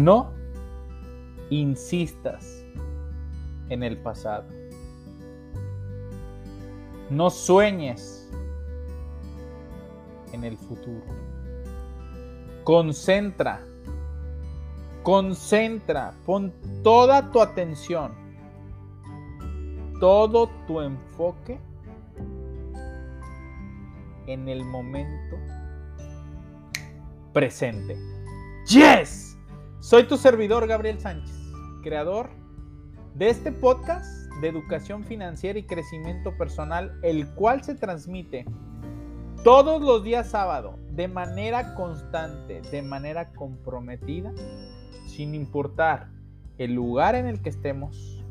No insistas en el pasado. No sueñes en el futuro. Concentra, concentra, pon toda tu atención, todo tu enfoque en el momento presente. ¡Yes! Soy tu servidor Gabriel Sánchez, creador de este podcast de educación financiera y crecimiento personal, el cual se transmite todos los días sábado de manera constante, de manera comprometida, sin importar el lugar en el que estemos,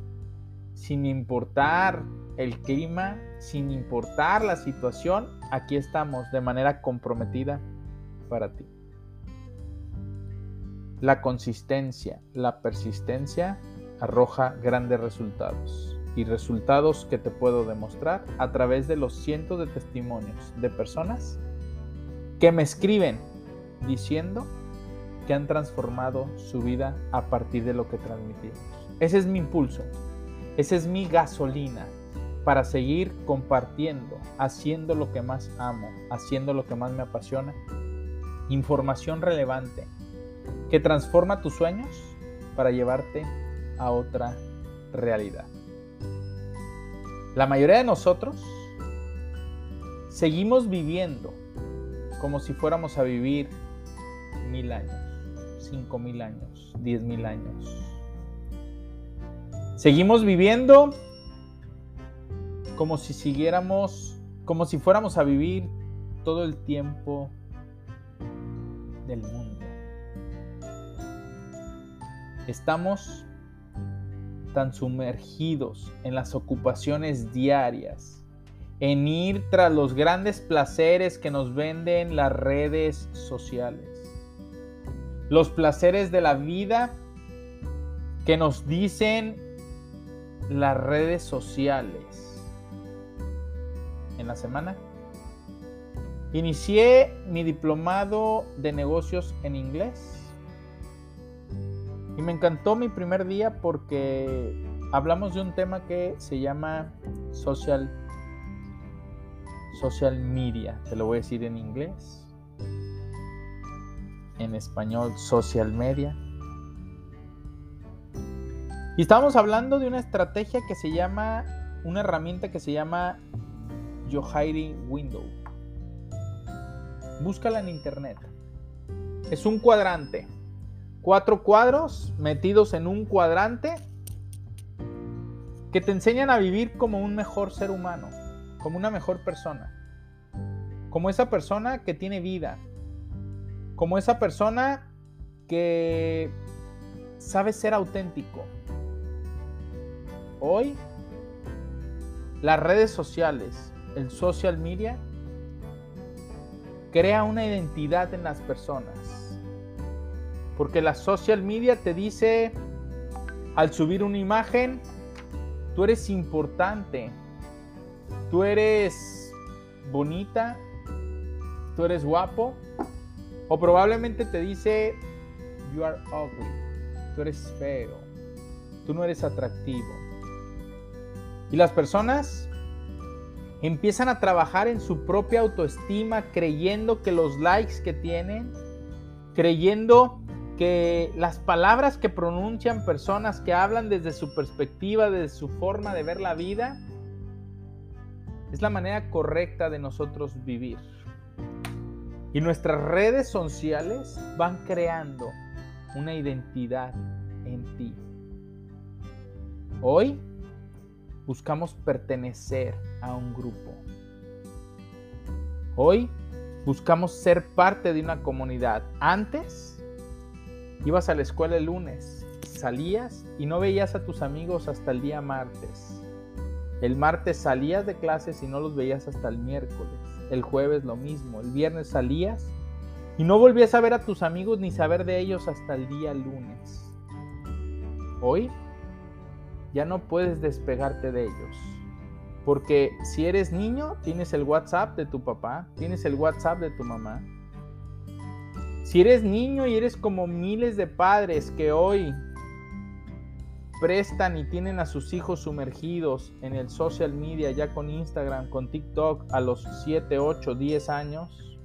sin importar el clima, sin importar la situación, aquí estamos de manera comprometida para ti. La consistencia, la persistencia arroja grandes resultados y resultados que te puedo demostrar a través de los cientos de testimonios de personas que me escriben diciendo que han transformado su vida a partir de lo que transmitimos. Ese es mi impulso, esa es mi gasolina para seguir compartiendo, haciendo lo que más amo, haciendo lo que más me apasiona, información relevante que transforma tus sueños para llevarte a otra realidad. La mayoría de nosotros seguimos viviendo como si fuéramos a vivir mil años, cinco mil años, diez mil años. Seguimos viviendo como si siguiéramos, como si fuéramos a vivir todo el tiempo del mundo. Estamos tan sumergidos en las ocupaciones diarias, en ir tras los grandes placeres que nos venden las redes sociales, los placeres de la vida que nos dicen las redes sociales. En la semana inicié mi diplomado de negocios en inglés y me encantó mi primer día porque hablamos de un tema que se llama social, social media. Te lo voy a decir en inglés. En español, social media. Y estábamos hablando de una estrategia que se llama, una herramienta que se llama Yohairi Window. Búscala en internet. Es un cuadrante cuatro cuadros metidos en un cuadrante que te enseñan a vivir como un mejor ser humano, como una mejor persona, como esa persona que tiene vida, como esa persona que sabe ser auténtico. Hoy, las redes sociales, el social media, crea una identidad en las personas porque la social media te dice, al subir una imagen, tú eres importante, tú eres bonita, tú eres guapo, o probablemente te dice, you are ugly, tú eres feo, tú no eres atractivo. Y las personas empiezan a trabajar en su propia autoestima creyendo que los likes que tienen, creyendo que las palabras que pronuncian personas que hablan desde su perspectiva, desde su forma de ver la vida, es la manera correcta de nosotros vivir. Y nuestras redes sociales van creando una identidad en ti. Hoy buscamos pertenecer a un grupo. Hoy buscamos ser parte de una comunidad. Antes Ibas a la escuela el lunes, salías y no veías a tus amigos hasta el día martes. El martes salías de clases y no los veías hasta el miércoles. El jueves lo mismo. El viernes salías y no volvías a ver a tus amigos ni saber de ellos hasta el día lunes. Hoy ya no puedes despegarte de ellos. Porque si eres niño, tienes el WhatsApp de tu papá, tienes el WhatsApp de tu mamá. Si eres niño y eres como miles de padres que hoy prestan y tienen a sus hijos sumergidos en el social media, ya con Instagram, con TikTok, a los 7, 8, 10 años,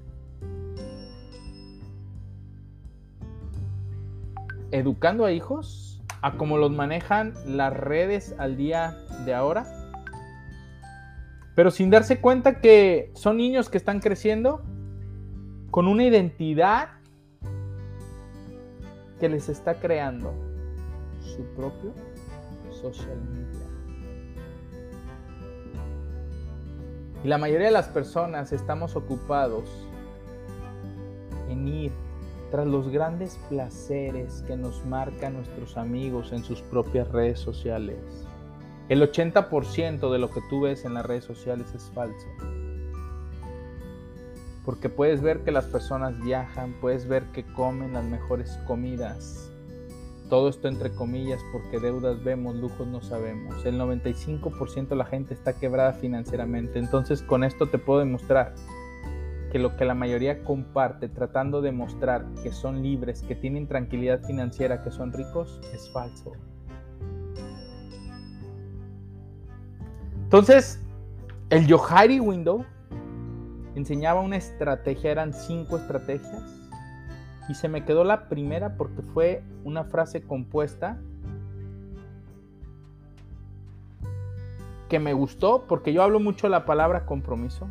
educando a hijos a cómo los manejan las redes al día de ahora, pero sin darse cuenta que son niños que están creciendo con una identidad que les está creando su propio social media. Y la mayoría de las personas estamos ocupados en ir tras los grandes placeres que nos marcan nuestros amigos en sus propias redes sociales. El 80% de lo que tú ves en las redes sociales es falso. Porque puedes ver que las personas viajan, puedes ver que comen las mejores comidas. Todo esto entre comillas porque deudas vemos, lujos no sabemos. El 95% de la gente está quebrada financieramente. Entonces con esto te puedo demostrar que lo que la mayoría comparte tratando de mostrar que son libres, que tienen tranquilidad financiera, que son ricos, es falso. Entonces, el Yohari Window enseñaba una estrategia, eran cinco estrategias, y se me quedó la primera porque fue una frase compuesta que me gustó porque yo hablo mucho de la palabra compromiso,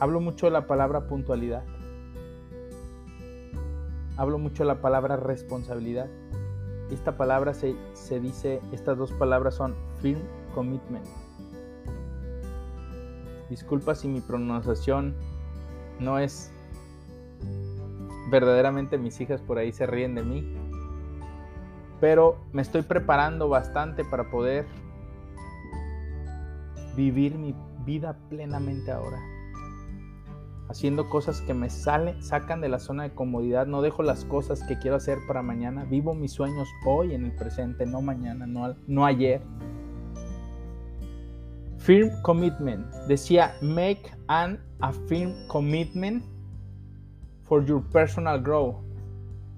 hablo mucho de la palabra puntualidad, hablo mucho de la palabra responsabilidad. Esta palabra se, se dice, estas dos palabras son firm commitment Disculpa si mi pronunciación no es verdaderamente mis hijas por ahí se ríen de mí. Pero me estoy preparando bastante para poder vivir mi vida plenamente ahora. Haciendo cosas que me salen, sacan de la zona de comodidad. No dejo las cosas que quiero hacer para mañana. Vivo mis sueños hoy en el presente, no mañana, no, no ayer. Firm commitment. Decía, make an a firm commitment for your personal growth.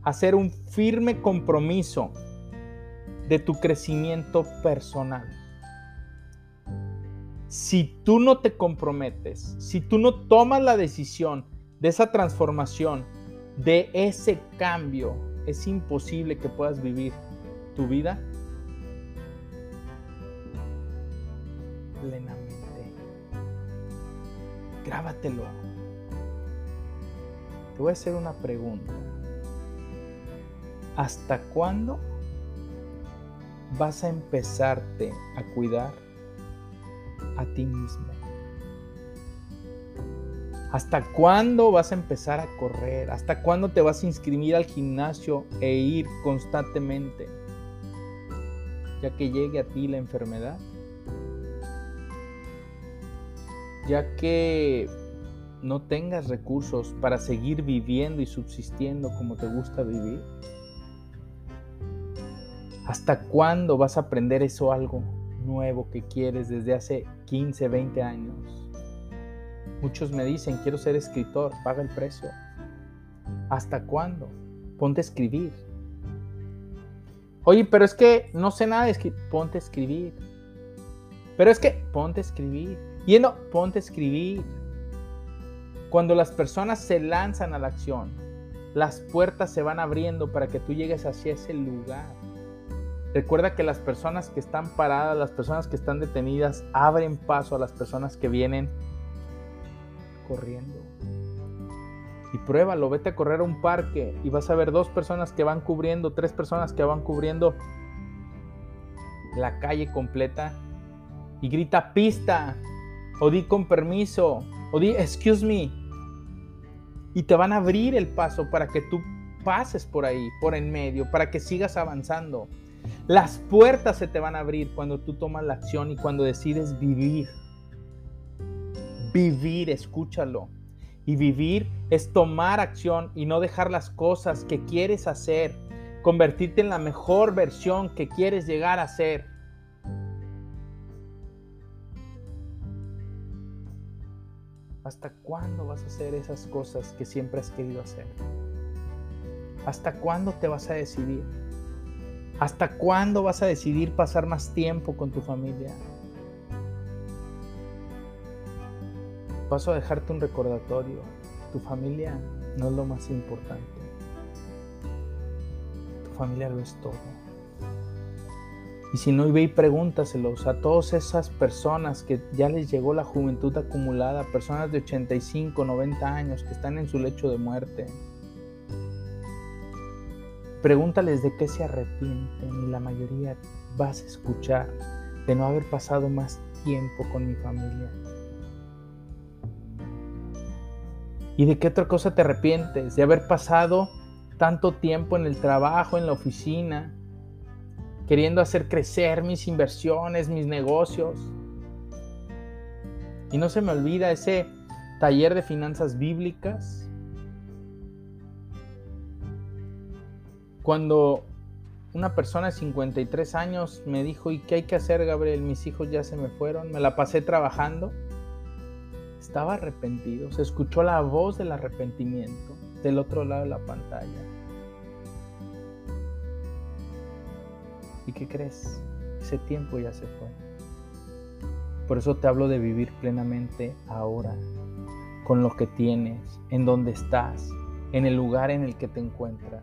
Hacer un firme compromiso de tu crecimiento personal. Si tú no te comprometes, si tú no tomas la decisión de esa transformación, de ese cambio, es imposible que puedas vivir tu vida plenamente. Grábatelo. Te voy a hacer una pregunta. ¿Hasta cuándo vas a empezarte a cuidar a ti mismo? ¿Hasta cuándo vas a empezar a correr? ¿Hasta cuándo te vas a inscribir al gimnasio e ir constantemente? Ya que llegue a ti la enfermedad. Ya que no tengas recursos para seguir viviendo y subsistiendo como te gusta vivir? ¿Hasta cuándo vas a aprender eso algo nuevo que quieres desde hace 15, 20 años? Muchos me dicen, quiero ser escritor, paga el precio. ¿Hasta cuándo? Ponte a escribir. Oye, pero es que no sé nada de escribir. Ponte a escribir. Pero es que ponte a escribir. Yendo, ponte a escribir. Cuando las personas se lanzan a la acción, las puertas se van abriendo para que tú llegues hacia ese lugar. Recuerda que las personas que están paradas, las personas que están detenidas, abren paso a las personas que vienen corriendo. Y pruébalo, vete a correr a un parque y vas a ver dos personas que van cubriendo, tres personas que van cubriendo la calle completa y grita pista o di con permiso, o di excuse me. Y te van a abrir el paso para que tú pases por ahí, por en medio, para que sigas avanzando. Las puertas se te van a abrir cuando tú tomas la acción y cuando decides vivir. Vivir, escúchalo. Y vivir es tomar acción y no dejar las cosas que quieres hacer, convertirte en la mejor versión que quieres llegar a ser. ¿Hasta cuándo vas a hacer esas cosas que siempre has querido hacer? ¿Hasta cuándo te vas a decidir? ¿Hasta cuándo vas a decidir pasar más tiempo con tu familia? Paso a dejarte un recordatorio. Tu familia no es lo más importante. Tu familia lo es todo. Y si no, ve y pregúntaselos a todas esas personas que ya les llegó la juventud acumulada, personas de 85, 90 años que están en su lecho de muerte. Pregúntales de qué se arrepienten y la mayoría vas a escuchar de no haber pasado más tiempo con mi familia. ¿Y de qué otra cosa te arrepientes? De haber pasado tanto tiempo en el trabajo, en la oficina, queriendo hacer crecer mis inversiones, mis negocios. Y no se me olvida ese taller de finanzas bíblicas. Cuando una persona de 53 años me dijo, ¿y qué hay que hacer, Gabriel? Mis hijos ya se me fueron, me la pasé trabajando estaba arrepentido, se escuchó la voz del arrepentimiento del otro lado de la pantalla. ¿Y qué crees? Ese tiempo ya se fue. Por eso te hablo de vivir plenamente ahora, con lo que tienes, en donde estás, en el lugar en el que te encuentras.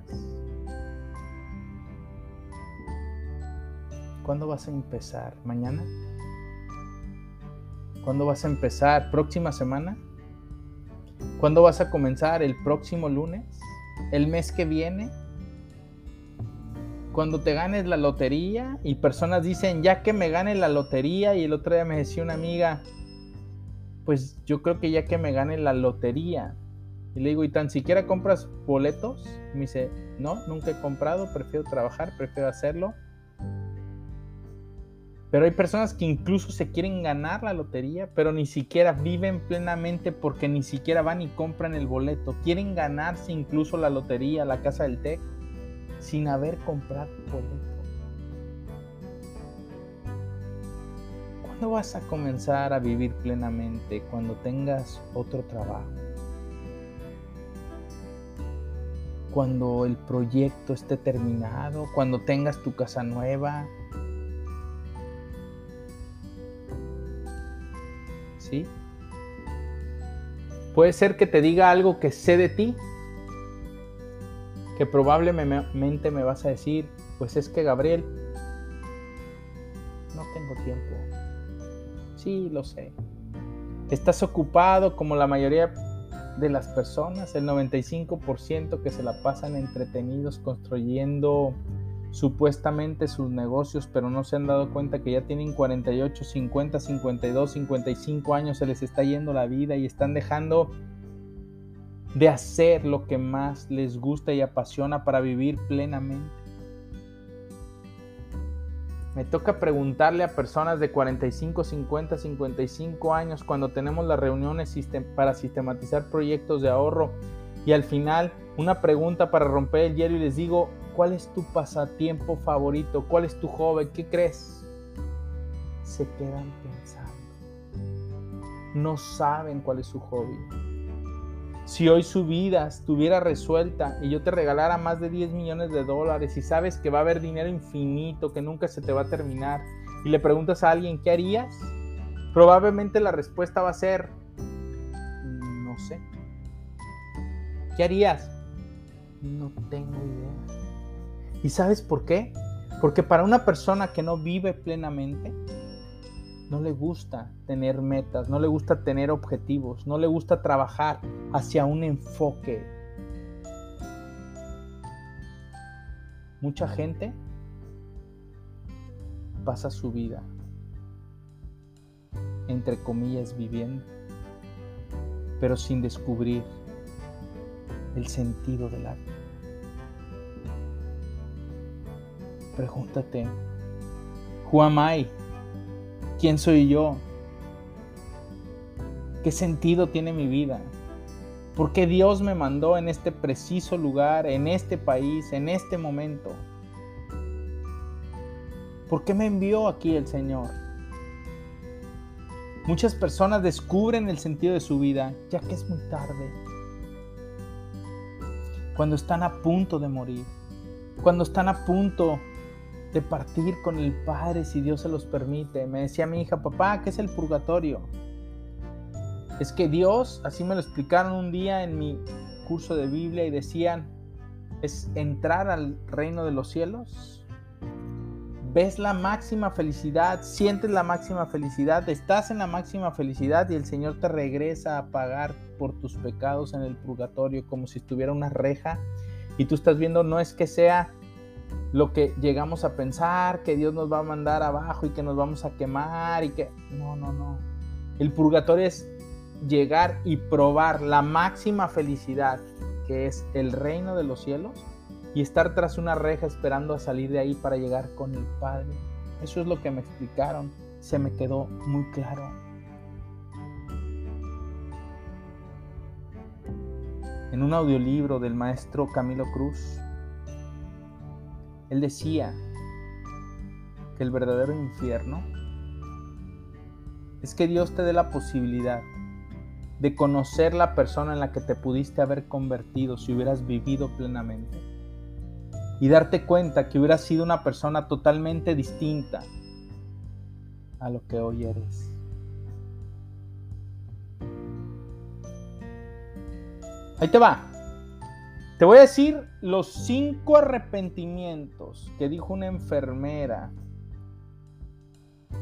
¿Cuándo vas a empezar? ¿Mañana? ¿Cuándo vas a empezar? ¿Próxima semana? ¿Cuándo vas a comenzar? ¿El próximo lunes? ¿El mes que viene? Cuando te ganes la lotería y personas dicen, ya que me gane la lotería, y el otro día me decía una amiga, pues yo creo que ya que me gane la lotería. Y le digo, ¿y tan siquiera compras boletos? Me dice, no, nunca he comprado, prefiero trabajar, prefiero hacerlo. Pero hay personas que incluso se quieren ganar la lotería, pero ni siquiera viven plenamente porque ni siquiera van y compran el boleto. Quieren ganarse incluso la lotería, la casa del TEC, sin haber comprado boleto. ¿Cuándo vas a comenzar a vivir plenamente? Cuando tengas otro trabajo. Cuando el proyecto esté terminado, cuando tengas tu casa nueva, Puede ser que te diga algo que sé de ti, que probablemente me vas a decir, pues es que Gabriel, no tengo tiempo. Sí, lo sé. Estás ocupado como la mayoría de las personas, el 95% que se la pasan entretenidos construyendo supuestamente sus negocios, pero no se han dado cuenta que ya tienen 48, 50, 52, 55 años, se les está yendo la vida y están dejando de hacer lo que más les gusta y apasiona para vivir plenamente. Me toca preguntarle a personas de 45, 50, 55 años cuando tenemos las reuniones para sistematizar proyectos de ahorro y al final una pregunta para romper el hielo y les digo, ¿Cuál es tu pasatiempo favorito? ¿Cuál es tu hobby? ¿Qué crees? Se quedan pensando. No saben cuál es su hobby. Si hoy su vida estuviera resuelta y yo te regalara más de 10 millones de dólares y sabes que va a haber dinero infinito, que nunca se te va a terminar, y le preguntas a alguien, ¿qué harías? Probablemente la respuesta va a ser, no sé. ¿Qué harías? No tengo idea. ¿Y sabes por qué? Porque para una persona que no vive plenamente, no le gusta tener metas, no le gusta tener objetivos, no le gusta trabajar hacia un enfoque. Mucha gente pasa su vida, entre comillas, viviendo, pero sin descubrir el sentido de la vida. Pregúntate, who am I? ¿Quién soy yo? ¿Qué sentido tiene mi vida? ¿Por qué Dios me mandó en este preciso lugar, en este país, en este momento? ¿Por qué me envió aquí el Señor? Muchas personas descubren el sentido de su vida ya que es muy tarde. Cuando están a punto de morir. Cuando están a punto de partir con el Padre si Dios se los permite. Me decía mi hija, papá, ¿qué es el purgatorio? Es que Dios, así me lo explicaron un día en mi curso de Biblia y decían, es entrar al reino de los cielos. Ves la máxima felicidad, sientes la máxima felicidad, estás en la máxima felicidad y el Señor te regresa a pagar por tus pecados en el purgatorio como si estuviera una reja y tú estás viendo no es que sea lo que llegamos a pensar, que Dios nos va a mandar abajo y que nos vamos a quemar y que... No, no, no. El purgatorio es llegar y probar la máxima felicidad, que es el reino de los cielos, y estar tras una reja esperando a salir de ahí para llegar con el Padre. Eso es lo que me explicaron, se me quedó muy claro. En un audiolibro del maestro Camilo Cruz, él decía que el verdadero infierno es que Dios te dé la posibilidad de conocer la persona en la que te pudiste haber convertido si hubieras vivido plenamente. Y darte cuenta que hubieras sido una persona totalmente distinta a lo que hoy eres. Ahí te va. Te voy a decir los cinco arrepentimientos que dijo una enfermera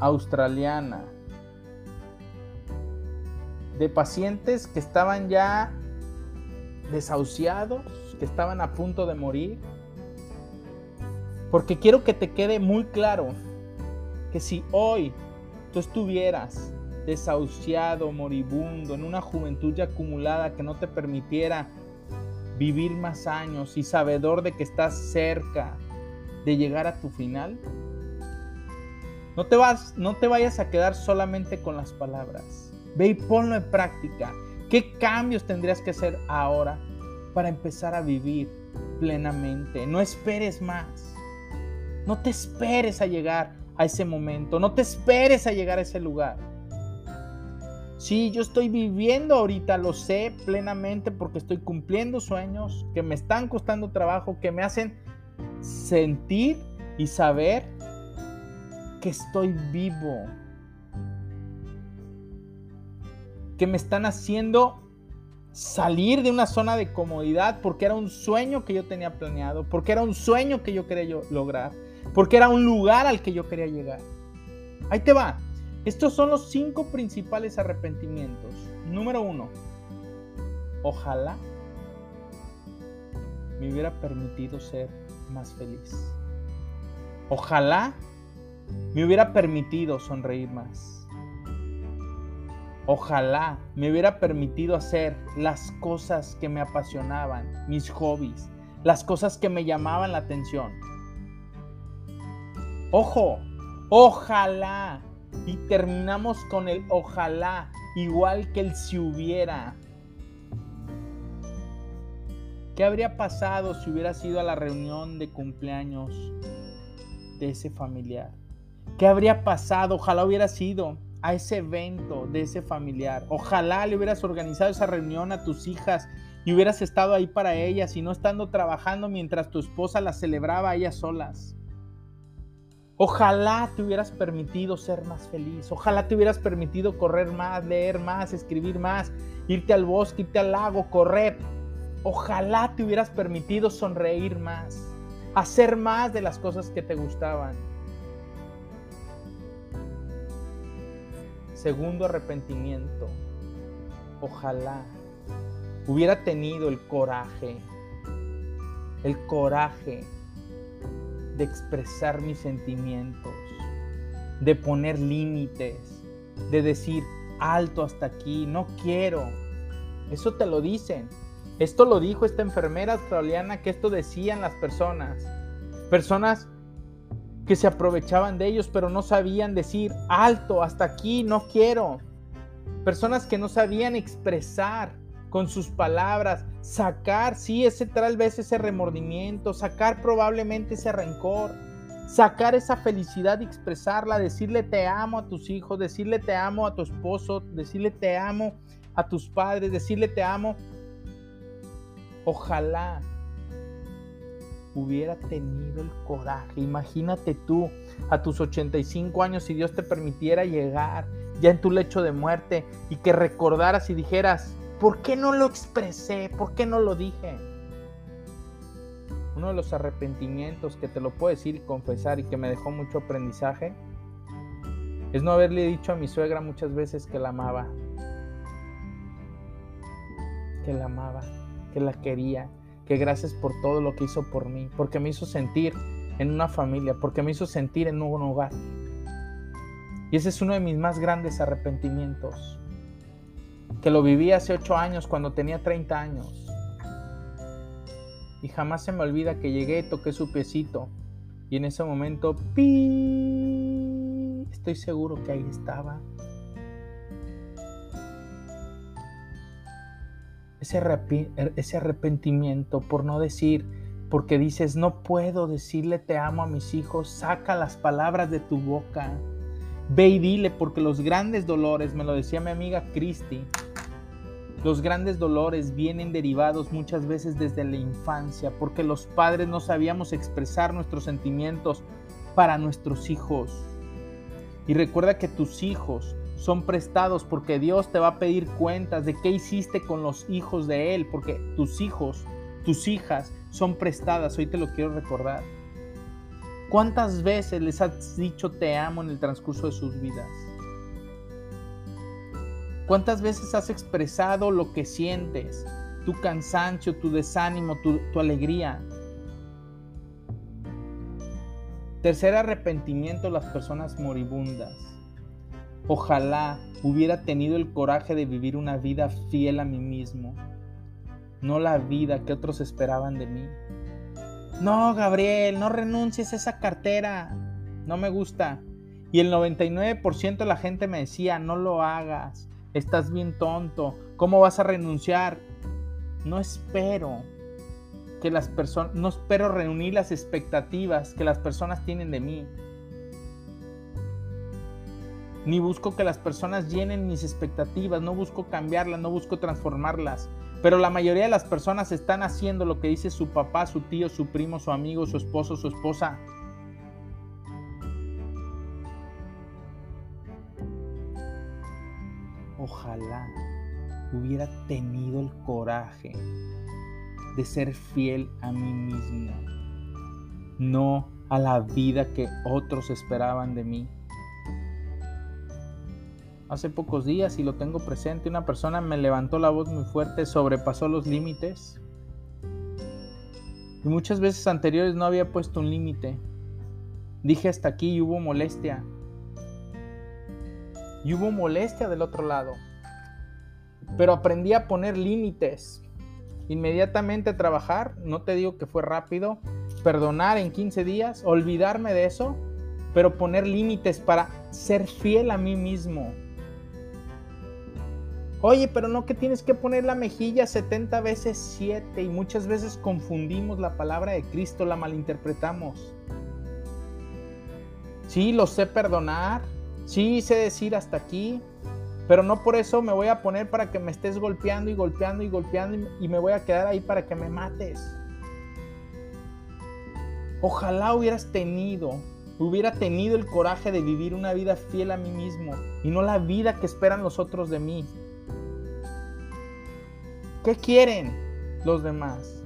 australiana de pacientes que estaban ya desahuciados, que estaban a punto de morir. Porque quiero que te quede muy claro que si hoy tú estuvieras desahuciado, moribundo, en una juventud ya acumulada que no te permitiera vivir más años y sabedor de que estás cerca de llegar a tu final, no te, vas, no te vayas a quedar solamente con las palabras. Ve y ponlo en práctica. ¿Qué cambios tendrías que hacer ahora para empezar a vivir plenamente? No esperes más. No te esperes a llegar a ese momento. No te esperes a llegar a ese lugar. Sí, yo estoy viviendo ahorita, lo sé plenamente porque estoy cumpliendo sueños que me están costando trabajo, que me hacen sentir y saber que estoy vivo. Que me están haciendo salir de una zona de comodidad porque era un sueño que yo tenía planeado, porque era un sueño que yo quería lograr, porque era un lugar al que yo quería llegar. Ahí te va. Estos son los cinco principales arrepentimientos. Número uno, ojalá me hubiera permitido ser más feliz. Ojalá me hubiera permitido sonreír más. Ojalá me hubiera permitido hacer las cosas que me apasionaban, mis hobbies, las cosas que me llamaban la atención. Ojo, ojalá y terminamos con el ojalá, igual que el si hubiera. ¿Qué habría pasado si hubiera sido a la reunión de cumpleaños de ese familiar? ¿Qué habría pasado? Ojalá hubiera sido a ese evento de ese familiar. Ojalá le hubieras organizado esa reunión a tus hijas y hubieras estado ahí para ellas y no estando trabajando mientras tu esposa las celebraba a ellas solas. Ojalá te hubieras permitido ser más feliz. Ojalá te hubieras permitido correr más, leer más, escribir más, irte al bosque, irte al lago, correr. Ojalá te hubieras permitido sonreír más, hacer más de las cosas que te gustaban. Segundo arrepentimiento. Ojalá hubiera tenido el coraje, el coraje de expresar mis sentimientos, de poner límites, de decir alto hasta aquí, no quiero. Eso te lo dicen. Esto lo dijo esta enfermera australiana que esto decían las personas. Personas que se aprovechaban de ellos, pero no sabían decir, alto, hasta aquí, no quiero. Personas que no sabían expresar con sus palabras, sacar, sí, ese tal vez ese remordimiento, sacar probablemente ese rencor, sacar esa felicidad y expresarla, decirle te amo a tus hijos, decirle te amo a tu esposo, decirle te amo a tus padres, decirle te amo. Ojalá hubiera tenido el coraje. Imagínate tú a tus 85 años si Dios te permitiera llegar ya en tu lecho de muerte y que recordaras y dijeras, ¿por qué no lo expresé? ¿Por qué no lo dije? Uno de los arrepentimientos que te lo puedo decir y confesar y que me dejó mucho aprendizaje es no haberle dicho a mi suegra muchas veces que la amaba. Que la amaba, que la quería, que gracias por todo lo que hizo por mí, porque me hizo sentir en una familia, porque me hizo sentir en un hogar. Y ese es uno de mis más grandes arrepentimientos, que lo viví hace ocho años cuando tenía 30 años. Y jamás se me olvida que llegué, toqué su piecito y en ese momento, ¡pi! estoy seguro que ahí estaba. Er, ese, arrepentimiento por no decir, porque dices, no puedo decirle te amo a mis hijos, saca las palabras de tu boca. Ve y dile, porque los grandes dolores, me lo decía mi amiga Christy, los grandes dolores vienen derivados muchas veces desde la infancia, porque los padres no sabíamos expresar nuestros sentimientos para nuestros hijos. Y recuerda que tus hijos son prestados porque Dios te va a pedir cuentas de qué hiciste con los hijos de Él, porque tus hijos, tus hijas son prestadas. Hoy te lo quiero recordar. ¿Cuántas veces les has dicho te amo en el transcurso de sus vidas? ¿Cuántas veces has expresado lo que sientes? Tu cansancio, tu desánimo, tu, alegría. Tercer arrepentimiento, las personas moribundas. Ojalá hubiera tenido el coraje de vivir una vida fiel a mí mismo, no la vida que otros esperaban de mí. No, Gabriel, no renuncies a esa cartera, no me gusta. Y el 99% de la gente me decía, no lo hagas, estás bien tonto, ¿cómo vas a renunciar? No espero que las personas, no espero reunir las expectativas que las personas tienen de mí ni busco que las personas llenen mis expectativas, no busco cambiarlas, no busco transformarlas. Pero la mayoría de las personas están haciendo lo que dice su papá, su tío, su primo, su amigo, su esposo, su esposa. Ojalá hubiera tenido el coraje de ser fiel a mí mismo, no a la vida que otros esperaban de mí hace pocos días y lo tengo presente, una persona me levantó la voz muy fuerte, sobrepasó los límites. Y muchas veces anteriores no había puesto un límite. Dije hasta aquí y hubo molestia. Y hubo molestia del otro lado. Pero aprendí a poner límites. Inmediatamente trabajar, no te digo que fue rápido, perdonar en 15 días, olvidarme de eso, pero poner límites para ser fiel a mí mismo, Oye, pero no que tienes que poner la mejilla 70 veces 7 y muchas veces confundimos la palabra de Cristo, la malinterpretamos. Sí, lo sé perdonar, sí sé decir hasta aquí, pero no por eso me voy a poner para que me estés golpeando y golpeando y golpeando y me voy a quedar ahí para que me mates. Ojalá hubieras tenido, hubiera tenido el coraje de vivir una vida fiel a mí mismo y no la vida que esperan los otros de mí. ¿Qué quieren los demás?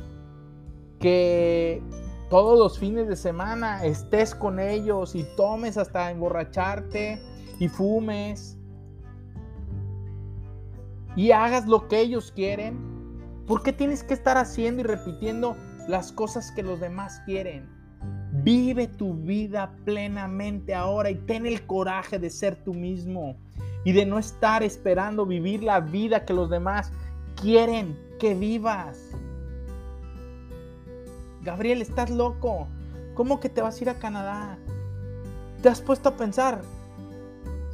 Que todos los fines de semana estés con ellos y tomes hasta emborracharte y fumes y hagas lo que ellos quieren. ¿Por qué tienes que estar haciendo y repitiendo las cosas que los demás quieren? Vive tu vida plenamente ahora y ten el coraje de ser tú mismo y de no estar esperando vivir la vida que los demás quieren que vivas. Gabriel, estás loco. ¿Cómo que te vas a ir a Canadá? te has puesto a pensar,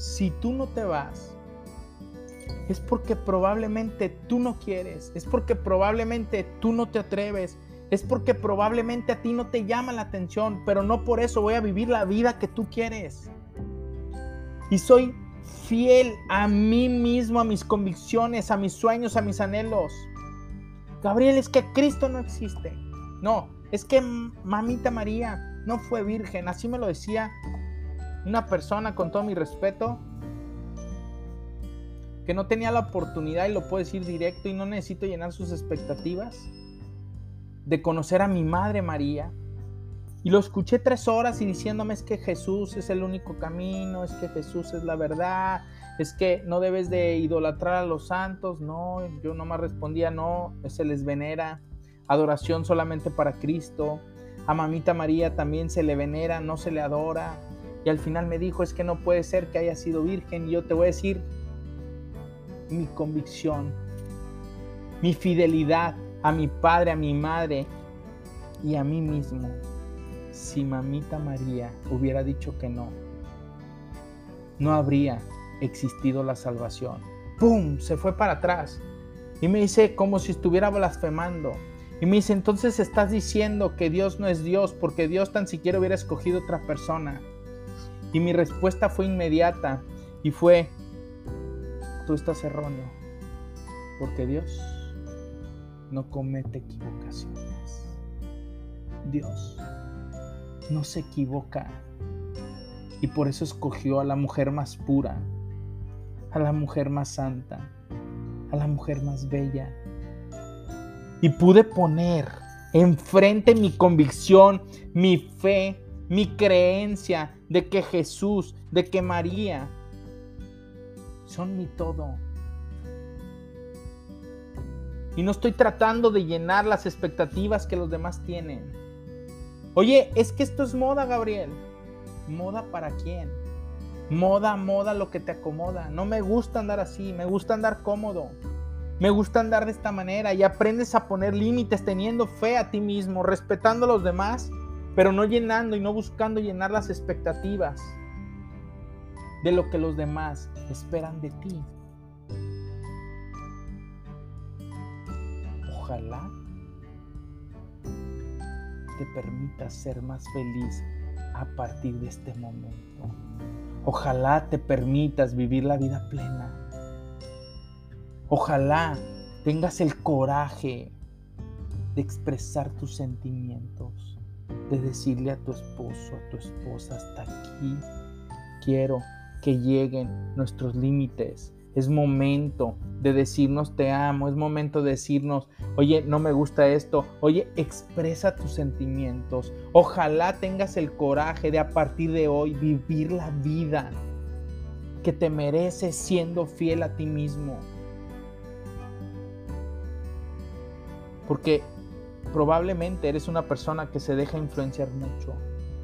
si tú no te vas, es porque probablemente tú no quieres, es porque probablemente tú no te atreves, es porque probablemente a ti no te llama la atención, pero no por eso voy a vivir la vida que tú quieres. Y soy fiel a mí mismo, a mis convicciones, a mis sueños, a mis anhelos. Gabriel, es que Cristo no existe. No, es que mamita María no fue virgen. Así me lo decía una persona con todo mi respeto que no tenía la oportunidad, y lo puedo decir directo, y no necesito llenar sus expectativas, de conocer a mi madre María. Y lo escuché tres horas y diciéndome es que Jesús es el único camino, es que Jesús es la verdad, es que no debes de idolatrar a los santos. No, yo nomás respondía, no, se les venera. Adoración solamente para Cristo. A mamita María también se le venera, no se le adora. Y al final me dijo, es que no puede ser que haya sido virgen. Y yo te voy a decir mi convicción, mi fidelidad a mi padre, a mi madre y a mí mismo. Si mamita María hubiera dicho que no, no habría existido la salvación. ¡Pum! Se fue para atrás. Y me dice como si estuviera blasfemando. Y me dice, entonces estás diciendo que Dios no es Dios porque Dios tan siquiera hubiera escogido otra persona. Y mi respuesta fue inmediata y fue, tú estás erróneo, porque Dios no comete equivocaciones. Dios no se equivoca. Y por eso escogió a la mujer más pura, a la mujer más santa, a la mujer más bella. Y pude poner enfrente mi convicción, mi fe, mi creencia de que Jesús, de que María son mi todo. Y no estoy tratando de llenar las expectativas que los demás tienen. Oye, es que esto es moda, Gabriel. ¿Moda para quién? Moda, moda, lo que te acomoda. No me gusta andar así, me gusta andar cómodo. Me gusta andar de esta manera y aprendes a poner límites teniendo fe a ti mismo, respetando a los demás pero no llenando y no buscando llenar las expectativas de lo que los demás esperan de ti. Ojalá te permita ser más feliz a partir de este momento. Ojalá te permitas vivir la vida plena. Ojalá tengas el coraje de expresar tus sentimientos de decirle a tu esposo, a tu esposa, hasta aquí quiero que lleguen nuestros límites. Es momento de decirnos te amo, es momento de decirnos, oye, no me gusta esto, oye, expresa tus sentimientos. Ojalá tengas el coraje de a partir de hoy vivir la vida que te mereces siendo fiel a ti mismo. Porque probablemente eres una persona que se deja influenciar mucho.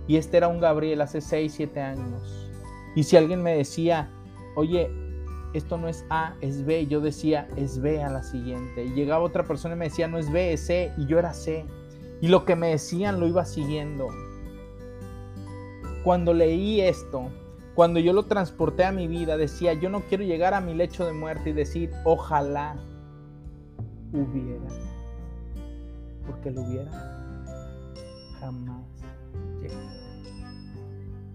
Y este era un Gabriel hace 6, 7 años. Y si alguien me decía, oye, esto no es A, es B, yo decía, es B a la siguiente. Y llegaba otra persona y me decía, no es B, es C, y yo era C. Y lo que me decían lo iba siguiendo. Cuando leí esto, cuando yo lo transporté a mi vida, decía, yo no quiero llegar a mi lecho de muerte y decir, ojalá hubiera porque él hubiera jamás llegado.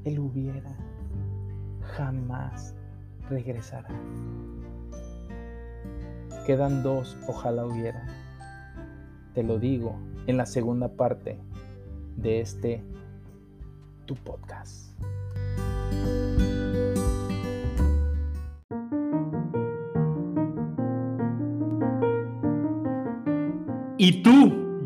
Él hubiera jamás regresará. Quedan dos, ojalá hubiera. Te lo digo en la segunda parte de este tu podcast. ¿Y tú?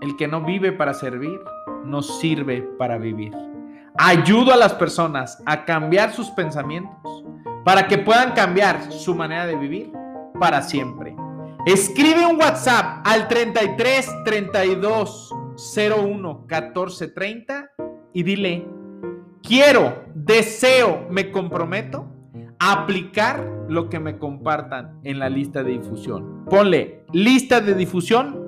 El que no vive para servir nos sirve para vivir. Ayudo a las personas a cambiar sus pensamientos para que puedan cambiar su manera de vivir para siempre. Escribe un WhatsApp al 33 32 01 14 30 y dile, quiero, deseo, me comprometo a aplicar lo que me compartan en la lista de difusión. Ponle lista de difusión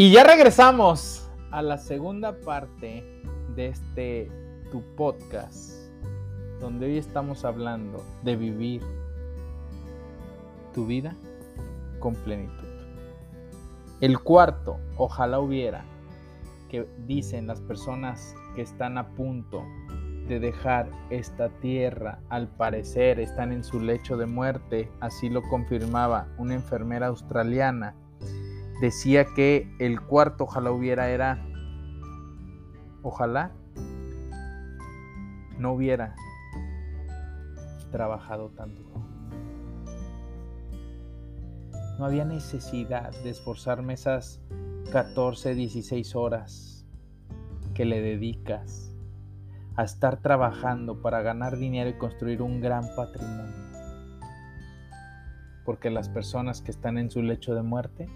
Y ya regresamos a la segunda parte de este tu podcast, donde hoy estamos hablando de vivir tu vida con plenitud. El cuarto, ojalá hubiera, que dicen las personas que están a punto de dejar esta tierra, al parecer están en su lecho de muerte, así lo confirmaba una enfermera australiana decía que el cuarto ojalá hubiera era, ojalá no hubiera trabajado tanto. No había necesidad de esforzarme esas 14, 16 horas que le dedicas a estar trabajando para ganar dinero y construir un gran patrimonio. Porque las personas que están en su lecho de muerte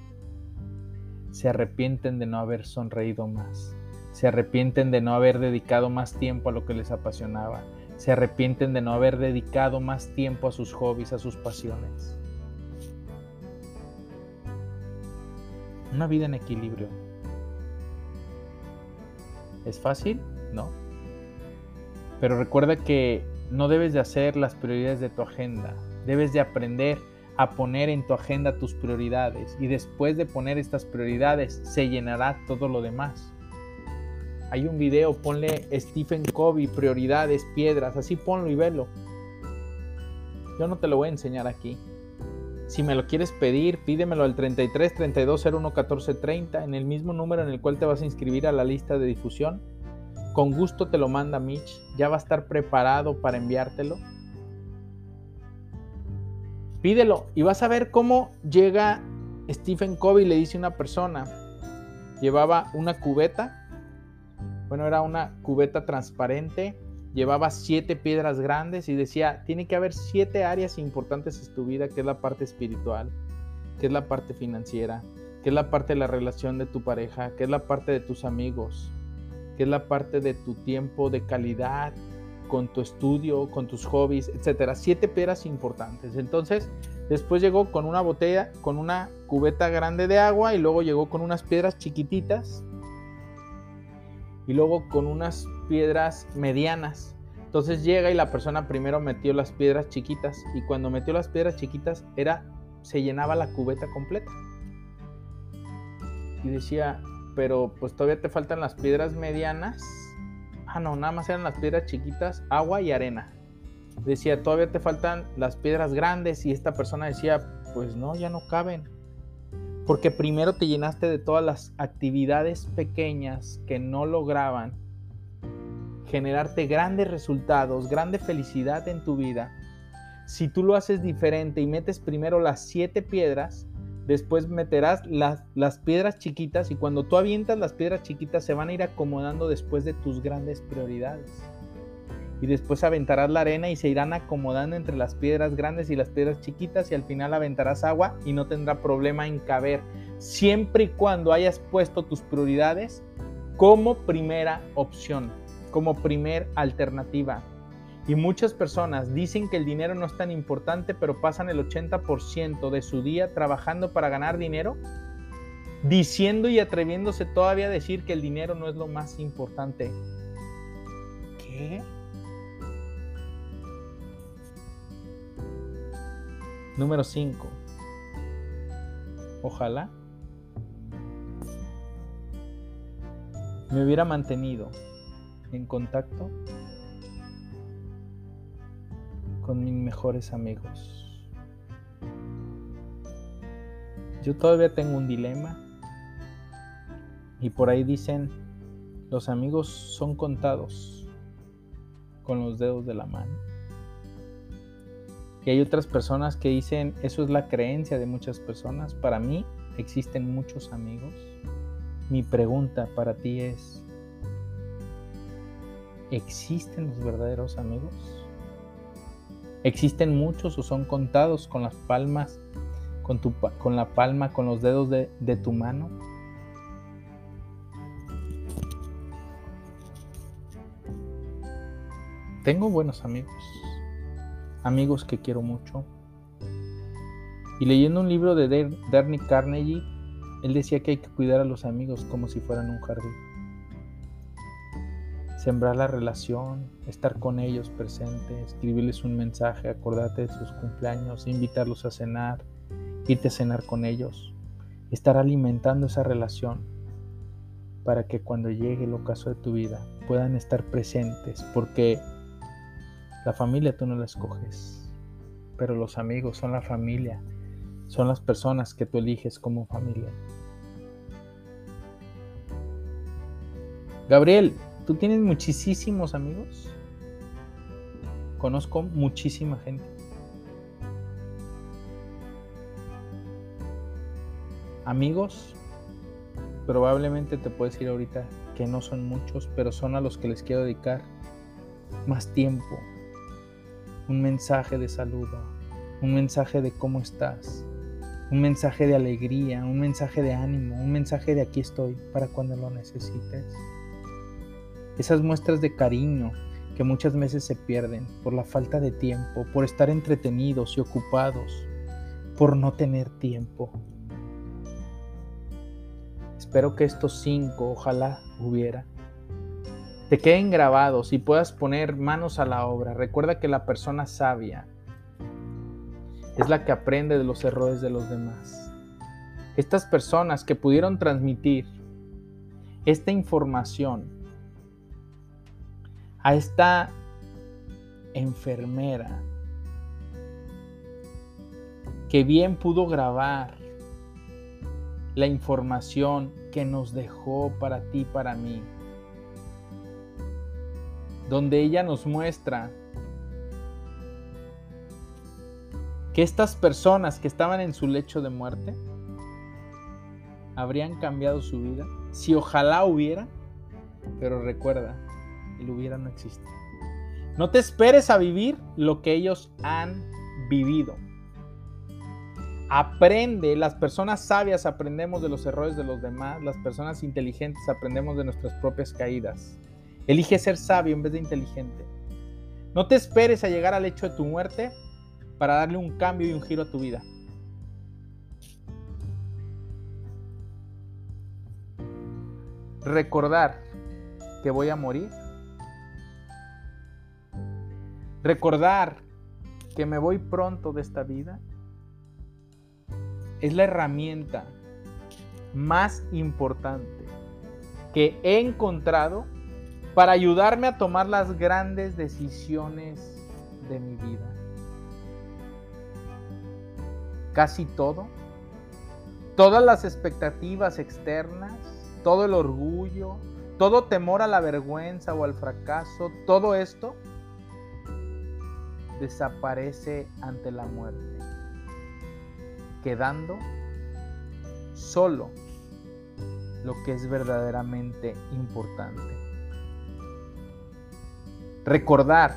se arrepienten de no haber sonreído más, se arrepienten de no haber dedicado más tiempo a lo que les apasionaba, se arrepienten de no haber dedicado más tiempo a sus hobbies, a sus pasiones. Una vida en equilibrio. ¿Es fácil? No. Pero recuerda que no debes de hacer las prioridades de tu agenda. Debes de aprender a poner en tu agenda tus prioridades y después de poner estas prioridades se llenará todo lo demás. Hay un video, ponle Stephen Covey, prioridades, piedras, así ponlo y velo. Yo no te lo voy a enseñar aquí. Si me lo quieres pedir, pídemelo al 33 32 01 14 30 en el mismo número en el cual te vas a inscribir a la lista de difusión. Con gusto te lo manda Mitch, ya va a estar preparado para enviártelo Pídelo. Y vas a ver cómo llega Stephen Covey le dice una persona, llevaba una cubeta, bueno, era una cubeta transparente, llevaba siete piedras grandes y decía, tiene que haber siete áreas importantes en tu vida, que es la parte espiritual, que es la parte financiera, que es la parte de la relación de tu pareja, que es la parte de tus amigos, que es la parte de tu tiempo de calidad, con tu estudio, con tus hobbies, etcétera. Siete piedras importantes. Entonces, después llegó con una botella, con una cubeta grande de agua y luego llegó con unas piedras chiquititas y luego con unas piedras medianas. Entonces llega y la persona primero metió las piedras chiquitas y cuando metió las piedras chiquitas era se llenaba la cubeta completa. Y decía, pero pues todavía te faltan las piedras medianas Ah, no, nada más eran las piedras chiquitas, agua y arena. Decía, todavía te faltan las piedras grandes y esta persona decía, pues no, ya no caben. Porque primero te llenaste de todas las actividades pequeñas que no lograban generarte grandes resultados, grande felicidad en tu vida. Si tú lo haces diferente y metes primero las siete piedras, Después meterás las, las, piedras chiquitas y cuando tú avientas las piedras chiquitas se van a ir acomodando después de tus grandes prioridades. Y después aventarás la arena y se irán acomodando entre las piedras grandes y las piedras chiquitas y al final aventarás agua y no tendrá problema en caber. Siempre y cuando hayas puesto tus prioridades como primera opción, como primer alternativa. Y muchas personas dicen que el dinero no es tan importante, pero pasan el 80% de su día trabajando para ganar dinero, diciendo y atreviéndose todavía a decir que el dinero no es lo más importante. ¿Qué? Número 5. Ojalá me hubiera mantenido en contacto con mis mejores amigos. Yo todavía tengo un dilema y por ahí dicen, los amigos son contados con los dedos de la mano. Y hay otras personas que dicen, eso es la creencia de muchas personas. Para mí existen muchos amigos. Mi pregunta para ti es, ¿existen los verdaderos amigos? ¿Existen muchos o son contados con las palmas, con, tu, la palma, con los dedos de, tu mano? Tengo buenos amigos amigos que quiero mucho. Y leyendo un libro de Darny Carnegie, él decía que hay que cuidar a los amigos como si fueran un jardín. Sembrar la relación, estar con ellos presente, escribirles un mensaje, acordarte de sus cumpleaños, invitarlos a cenar, irte a cenar con ellos, estar alimentando esa relación para que cuando llegue el ocaso de tu vida puedan estar presentes, porque la familia tú no la escoges, pero los amigos son la familia, son las personas que tú eliges como familia. Gabriel, ¿tú tienes muchísimos amigos? Conozco muchísima gente. Amigos, probablemente te puedes decir ahorita que no son muchos, pero son a los que les quiero dedicar más tiempo, un mensaje de saludo, un mensaje de cómo estás, un mensaje de alegría, un mensaje de ánimo, un mensaje de aquí estoy para cuando lo necesites. Esas muestras de cariño que muchas veces se pierden por la falta de tiempo, por estar entretenidos y ocupados, por no tener tiempo. Espero que estos cinco, ojalá hubiera, te queden grabados y puedas poner manos a la obra. Recuerda que la persona sabia es la que aprende de los errores de los demás. Estas personas que pudieron transmitir esta información a esta enfermera que bien pudo grabar la información que nos dejó para ti, para mí donde ella nos muestra que estas personas que estaban en su lecho de muerte habrían cambiado su vida si ojalá hubiera, pero recuerda, el hubiera no existe. No te esperes a vivir lo que ellos han vivido. Aprende, las personas sabias aprendemos de los errores de los demás, las personas inteligentes aprendemos de nuestras propias caídas. Elige ser sabio en vez de inteligente. No te esperes a llegar al hecho de tu muerte para darle un cambio y un giro a tu vida. Recordar que voy a morir. Recordar que me voy pronto de esta vida es la herramienta más importante que he encontrado para ayudarme a tomar las grandes decisiones de mi vida. Casi todo, todas las expectativas externas, todo el orgullo, todo temor a la vergüenza o al fracaso, todo esto desaparece ante la muerte, quedando solo lo que es verdaderamente importante. Recordar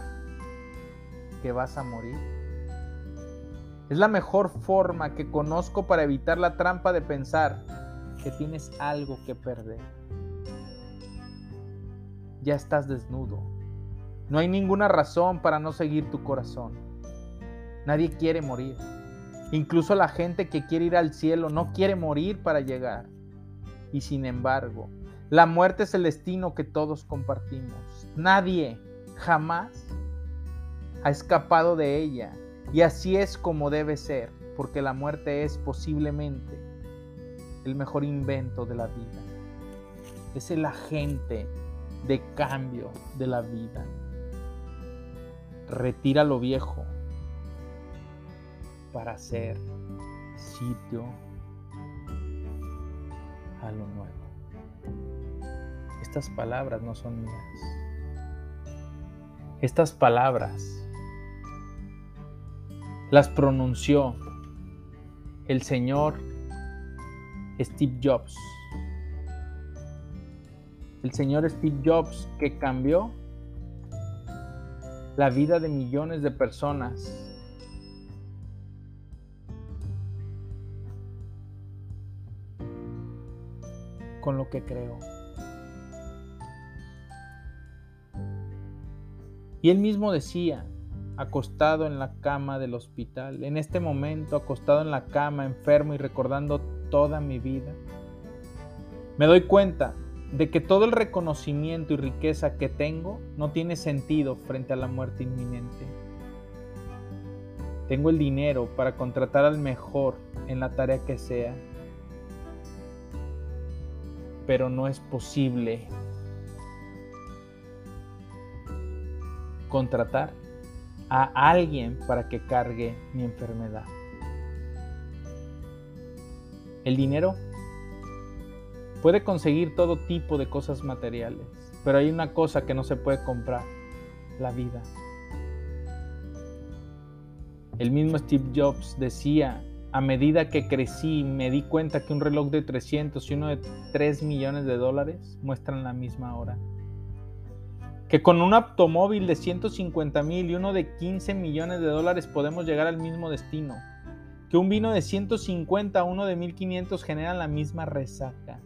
que vas a morir es la mejor forma que conozco para evitar la trampa de pensar que tienes algo que perder. Ya estás desnudo. No hay ninguna razón para no seguir tu corazón. Nadie quiere morir. Incluso la gente que quiere ir al cielo no quiere morir para llegar. Y sin embargo, la muerte es el destino que todos compartimos. Nadie jamás ha escapado de ella. Y así es como debe ser, porque la muerte es posiblemente el mejor invento de la vida. Es el agente de cambio de la vida. Retira lo viejo para hacer sitio a lo nuevo. Estas palabras no son mías. Estas palabras las pronunció el señor Steve Jobs. El señor Steve Jobs que cambió la vida de millones de personas. con lo que creó. Y él mismo decía, acostado en la cama del hospital, en este momento acostado en la cama, enfermo y recordando toda mi vida, me doy cuenta de que todo el reconocimiento y riqueza que tengo no tiene sentido frente a la muerte inminente. Tengo el dinero para contratar al mejor en la tarea que sea, pero no es posible contratar a alguien para que cargue mi enfermedad. El dinero puede conseguir todo tipo de cosas materiales, pero hay una cosa que no se puede comprar, la vida. El mismo Steve Jobs decía, a medida que crecí me di cuenta que un reloj de 300 y uno de 3 millones de dólares muestran la misma hora. Que con un automóvil de 150 mil y uno de 15 millones de dólares podemos llegar al mismo destino, que un vino de 150 a uno de 1500 generan la misma resaca,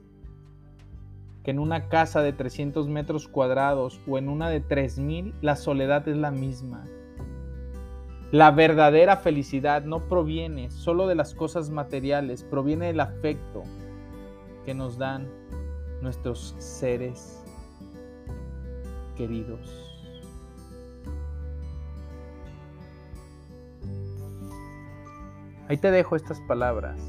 que en una casa de 300 metros cuadrados o en una de 3000 la soledad es la misma. La verdadera felicidad no proviene solo de las cosas materiales, proviene del afecto que nos dan nuestros seres queridos. Ahí te dejo estas palabras,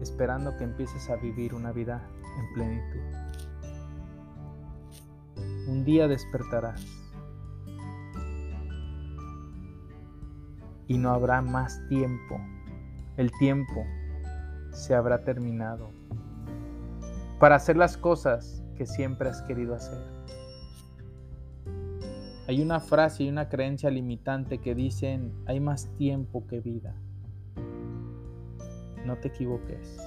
esperando que empieces a vivir una vida en plenitud. Un día despertarás y no habrá más tiempo. El tiempo se habrá terminado para hacer las cosas que siempre has querido hacer. Hay una frase y una creencia limitante que dicen, hay más tiempo que vida. No te equivoques.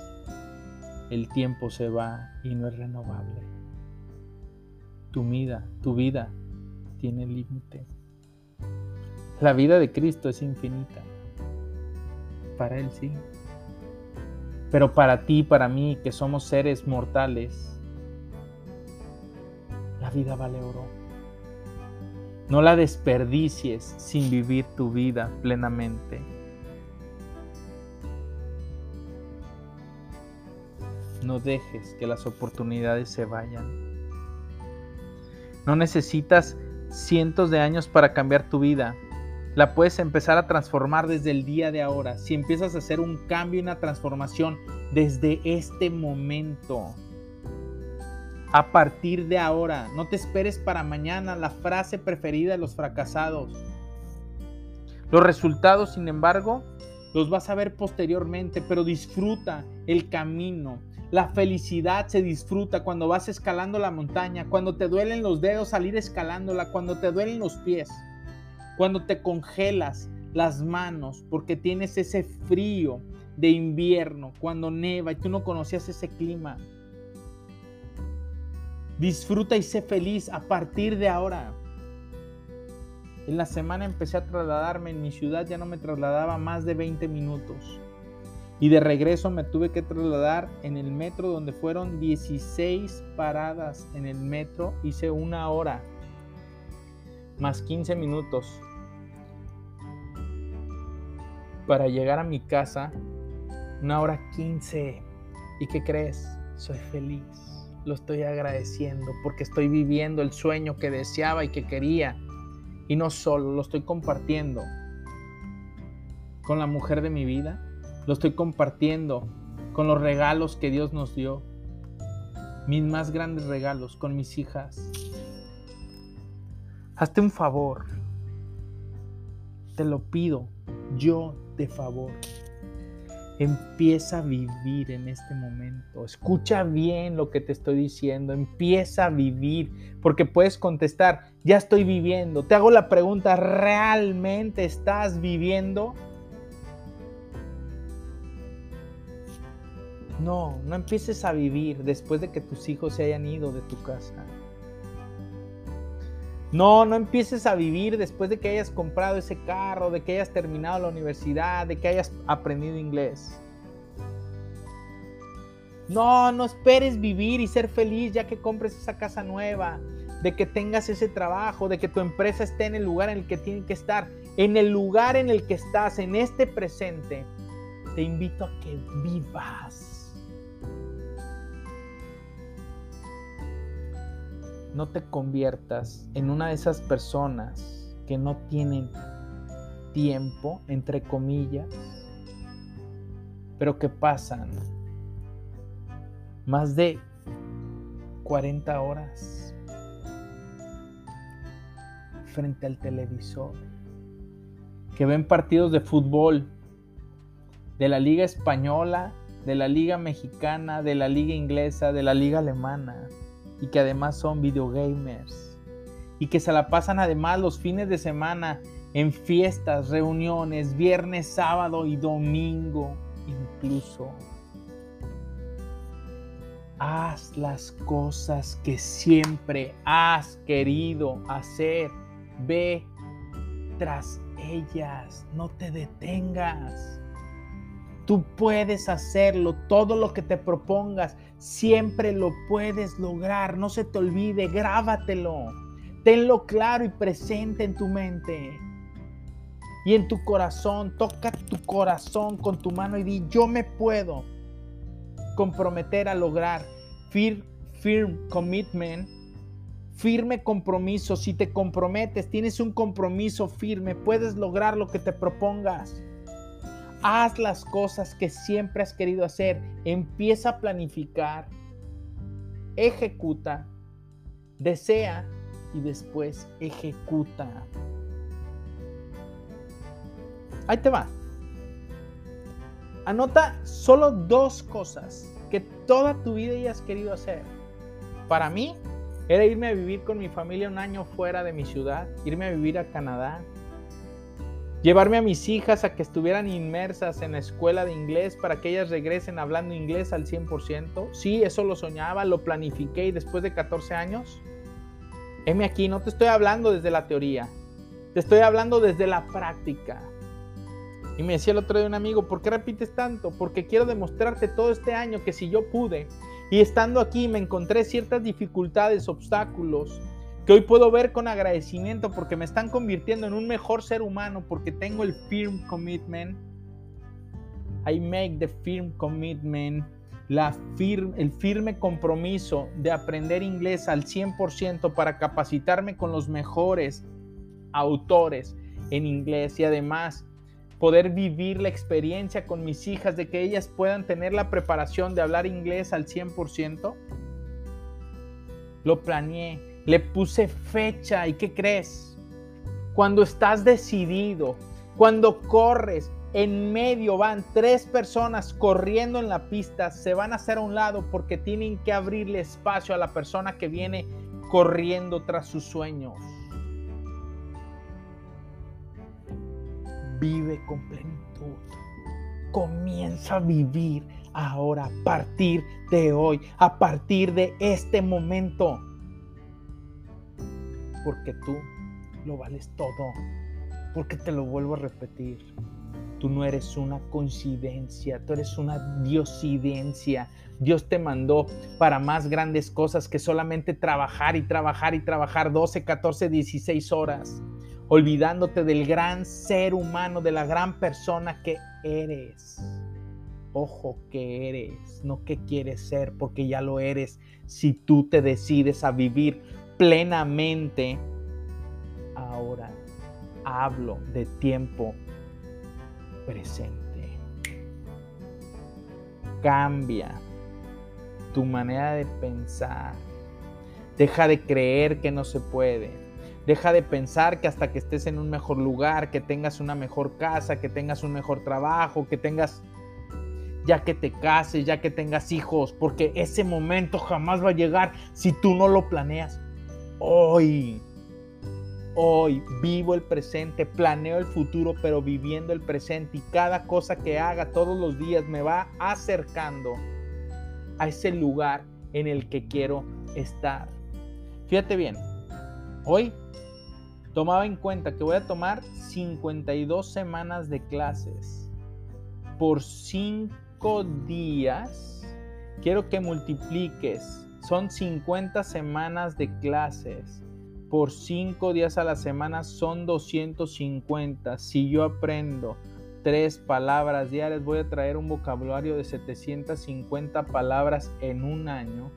El tiempo se va y no es renovable. Tu vida, tu vida tiene límite. La vida de Cristo es infinita. Para Él sí. Pero para ti, para mí, que somos seres mortales, vida vale oro. No la desperdicies sin vivir tu vida plenamente. No dejes que las oportunidades se vayan. No necesitas cientos de años para cambiar tu vida. La puedes empezar a transformar desde el día de ahora. Si empiezas a hacer un cambio y una transformación desde este momento a partir de ahora. No te esperes para mañana, la frase preferida de los fracasados. Los resultados, sin embargo, los vas a ver posteriormente, pero disfruta el camino. La felicidad se disfruta cuando vas escalando la montaña, cuando te duelen los dedos al ir escalándola, cuando te duelen los pies, cuando te congelas las manos porque tienes ese frío de invierno, cuando neva y tú no conocías ese clima Disfruta y sé feliz a partir de ahora. En la semana empecé a trasladarme en mi ciudad, ya no me trasladaba más de 20 minutos. Y de regreso me tuve que trasladar en el metro donde fueron 16 paradas en el metro. Hice una hora más 15 minutos para llegar a mi casa. Una hora 15. ¿Y qué crees? Soy feliz lo estoy agradeciendo porque estoy viviendo el sueño que deseaba y que quería. Y no solo, lo estoy compartiendo con la mujer de mi vida, lo estoy compartiendo con los regalos que Dios nos dio, mis más grandes regalos con mis hijas. Hazte un favor, te lo pido, yo de favor. Empieza a vivir en este momento. Escucha bien lo que te estoy diciendo. Empieza a vivir. Porque puedes contestar, ya estoy viviendo. Te hago la pregunta, ¿realmente estás viviendo? No, no empieces a vivir después de que tus hijos se hayan ido de tu casa. No, no empieces a vivir después de que hayas comprado ese carro, de que hayas terminado la universidad, de que hayas aprendido inglés. No, no esperes vivir y ser feliz ya que compres esa casa nueva, de que tengas ese trabajo, de que tu empresa esté en el lugar en el que tiene que estar. En el lugar en el que estás, en este presente, te invito a que vivas no te conviertas en una de esas personas que no tienen tiempo, entre comillas, pero que pasan más de 40 horas frente al televisor, que ven partidos de fútbol de la liga española, de la liga mexicana, de la liga inglesa, de la liga alemana y que además son videogamers y que se la pasan además los fines de semana en fiestas, reuniones, viernes, sábado y domingo incluso. Haz las cosas que siempre has querido hacer. Ve tras ellas. No te detengas. Tú puedes hacerlo, todo lo que te propongas, siempre lo puedes lograr. No se te olvide, grábatelo. Tenlo claro y presente en tu mente. Y en tu corazón, toca tu corazón con tu mano y di, yo me puedo comprometer a lograr. Firm, firm commitment, firme compromiso. Si te comprometes, tienes un compromiso firme, puedes lograr lo que te propongas. Haz las cosas que siempre has querido hacer. Empieza a planificar. Ejecuta. Desea y después ejecuta. Ahí te va. Anota solo dos cosas que toda tu vida hayas querido hacer. Para mí era irme a vivir con mi familia un año fuera de mi ciudad, irme a vivir a Canadá, Llevarme a mis hijas a que estuvieran inmersas en la escuela de inglés para que ellas regresen hablando inglés al 100%. Sí, eso lo soñaba, lo planifiqué y después de 14 años, heme aquí, no te estoy hablando desde la teoría, te estoy hablando desde la práctica. Y me decía el otro día un amigo, ¿por qué repites tanto? Porque quiero demostrarte todo este año que si yo pude y estando aquí me encontré ciertas dificultades, obstáculos, que hoy puedo ver con agradecimiento porque me están convirtiendo en un mejor ser humano porque tengo el firm commitment. I make the firm commitment, la el firme compromiso de aprender inglés al 100% para capacitarme con los mejores autores en inglés y además poder vivir la experiencia con mis hijas de que ellas puedan tener la preparación de hablar inglés al 100%. Lo planeé, le puse fecha y ¿qué crees? Cuando estás decidido, cuando corres, en medio van tres personas corriendo en la pista, se van a hacer a un lado porque tienen que abrirle espacio a la persona que viene corriendo tras sus sueños. Vive con plenitud. Comienza a vivir ahora, a partir de hoy, a partir de este momento porque tú lo vales todo. Porque te lo vuelvo a repetir. Tú no eres una coincidencia, tú eres una diosidencia. Dios te mandó para más grandes cosas que solamente trabajar y trabajar y trabajar 12, 14, 16 horas, olvidándote del gran ser humano, de la gran persona que eres. Ojo que eres, no que quieres ser, porque ya lo eres si tú te decides a vivir plenamente. Ahora hablo de tiempo presente. Cambia tu manera de pensar. Deja de creer que no se puede. Deja de pensar que hasta que estés en un mejor lugar, que tengas una mejor casa, que tengas un mejor trabajo, que tengas ya que te cases, ya que tengas hijos, porque ese momento jamás va a llegar si tú no lo planeas. Hoy, hoy vivo el presente, planeo el futuro, pero viviendo el presente y cada cosa que haga todos los días me va acercando a ese lugar en el que quiero estar. Fíjate bien, hoy tomaba en cuenta que voy a tomar 52 semanas de clases por 5 días. Quiero que multipliques. Son 50 semanas de clases. Por 5 días a la semana son 250. Si yo aprendo tres palabras diarias, voy a traer un vocabulario de 750 palabras en un año.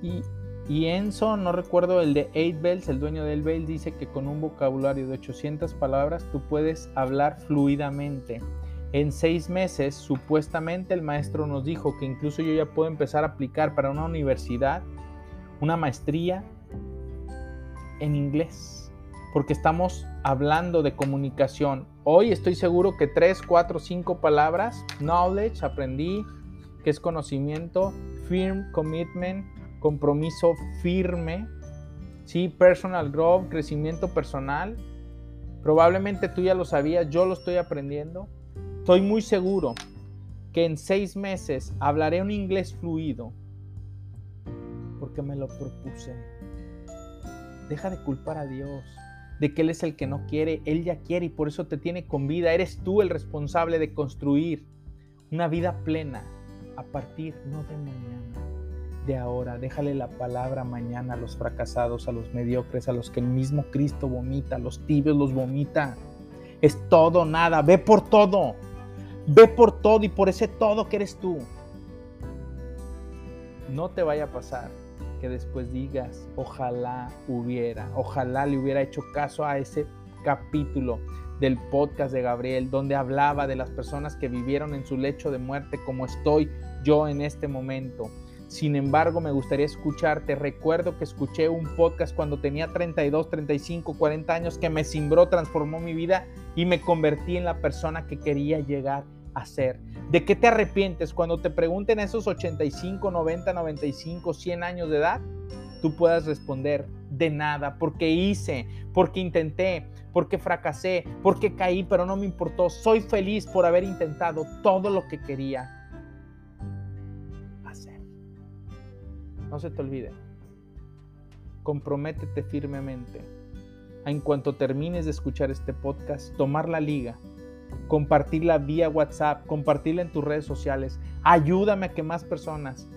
Y Enzo, no recuerdo el de 8 Bells, el dueño del Bell, dice que con un vocabulario de 800 palabras tú puedes hablar fluidamente. En seis meses, supuestamente el maestro nos dijo que incluso yo ya puedo empezar a aplicar para una universidad una maestría en inglés, porque estamos hablando de comunicación. Hoy estoy seguro que 3, 4, 5 palabras, knowledge, aprendí, que es conocimiento, firm, commitment, compromiso firme, ¿sí? Personal growth, crecimiento personal. Probablemente tú ya lo sabías, yo lo estoy aprendiendo. Estoy muy seguro que en seis meses hablaré un inglés fluido porque me lo propuse. Deja de culpar a Dios de que Él es el que no quiere, Él ya quiere y por eso te tiene con vida. Eres tú el responsable de construir una vida plena a partir no de mañana, de ahora. Déjale la palabra mañana a los fracasados, a los mediocres, a los que el mismo Cristo vomita, a los tibios los vomita. Es todo, nada. Ve por todo. Ve por todo y por ese todo que eres tú. No te vaya a pasar que después digas, ojalá hubiera, ojalá le hubiera hecho caso a ese capítulo del podcast de Gabriel, donde hablaba de las personas que vivieron en su lecho de muerte como estoy yo en este momento sin embargo, me gustaría escucharte. Recuerdo que escuché un podcast cuando tenía 32, 35, 40 años que me cimbró, transformó mi vida y me convertí en la persona que quería llegar a ser. ¿De qué te arrepientes cuando te pregunten esos 85, 90, 95, 100 años de edad? Tú puedas responder de nada, porque hice, porque intenté, porque fracasé, porque caí, pero no me importó. Soy feliz por haber intentado todo lo que quería No se te olvide. Comprométete firmemente a en cuanto termines de escuchar este podcast, tomar la liga, compartirla vía WhatsApp, compartirla en tus redes sociales. Ayúdame a que más personas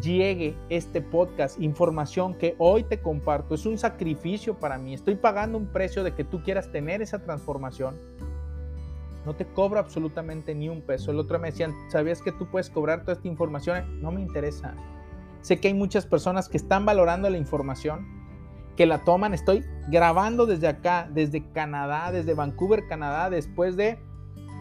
llegue este podcast, información que hoy te comparto. Es un sacrificio para mí. Estoy pagando un precio de que tú quieras tener esa transformación. No te cobro absolutamente ni un peso. El otro me decían, ¿sabías que tú puedes cobrar toda esta información? No me interesa. Sé que hay muchas personas que están valorando la información, que la toman. Estoy grabando desde acá, desde Canadá, desde Vancouver, Canadá, después de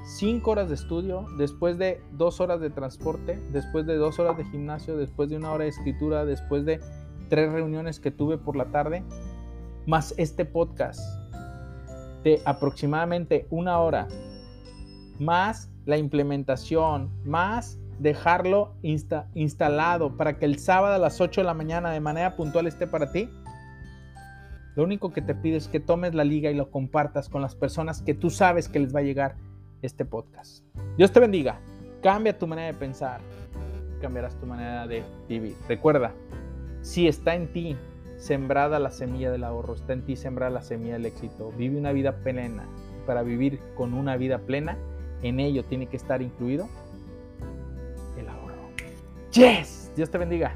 cinco horas de estudio, después de dos horas de transporte, después de dos horas de gimnasio, después de una hora de escritura, después de tres reuniones que tuve por la tarde, más este podcast de aproximadamente una hora, más la implementación, más dejarlo instalado para que el sábado a las 8 de la mañana de manera puntual esté para ti, lo único que te pido es que tomes la liga y lo compartas con las personas que tú sabes que les va a llegar este podcast. Dios te bendiga. Cambia tu manera de pensar. Cambiarás tu manera de vivir. Recuerda, si está en ti sembrada la semilla del ahorro, está en ti sembrada la semilla del éxito. Vive una vida plena. Para vivir con una vida plena, en ello tiene que estar incluido Yes. Dios te bendiga.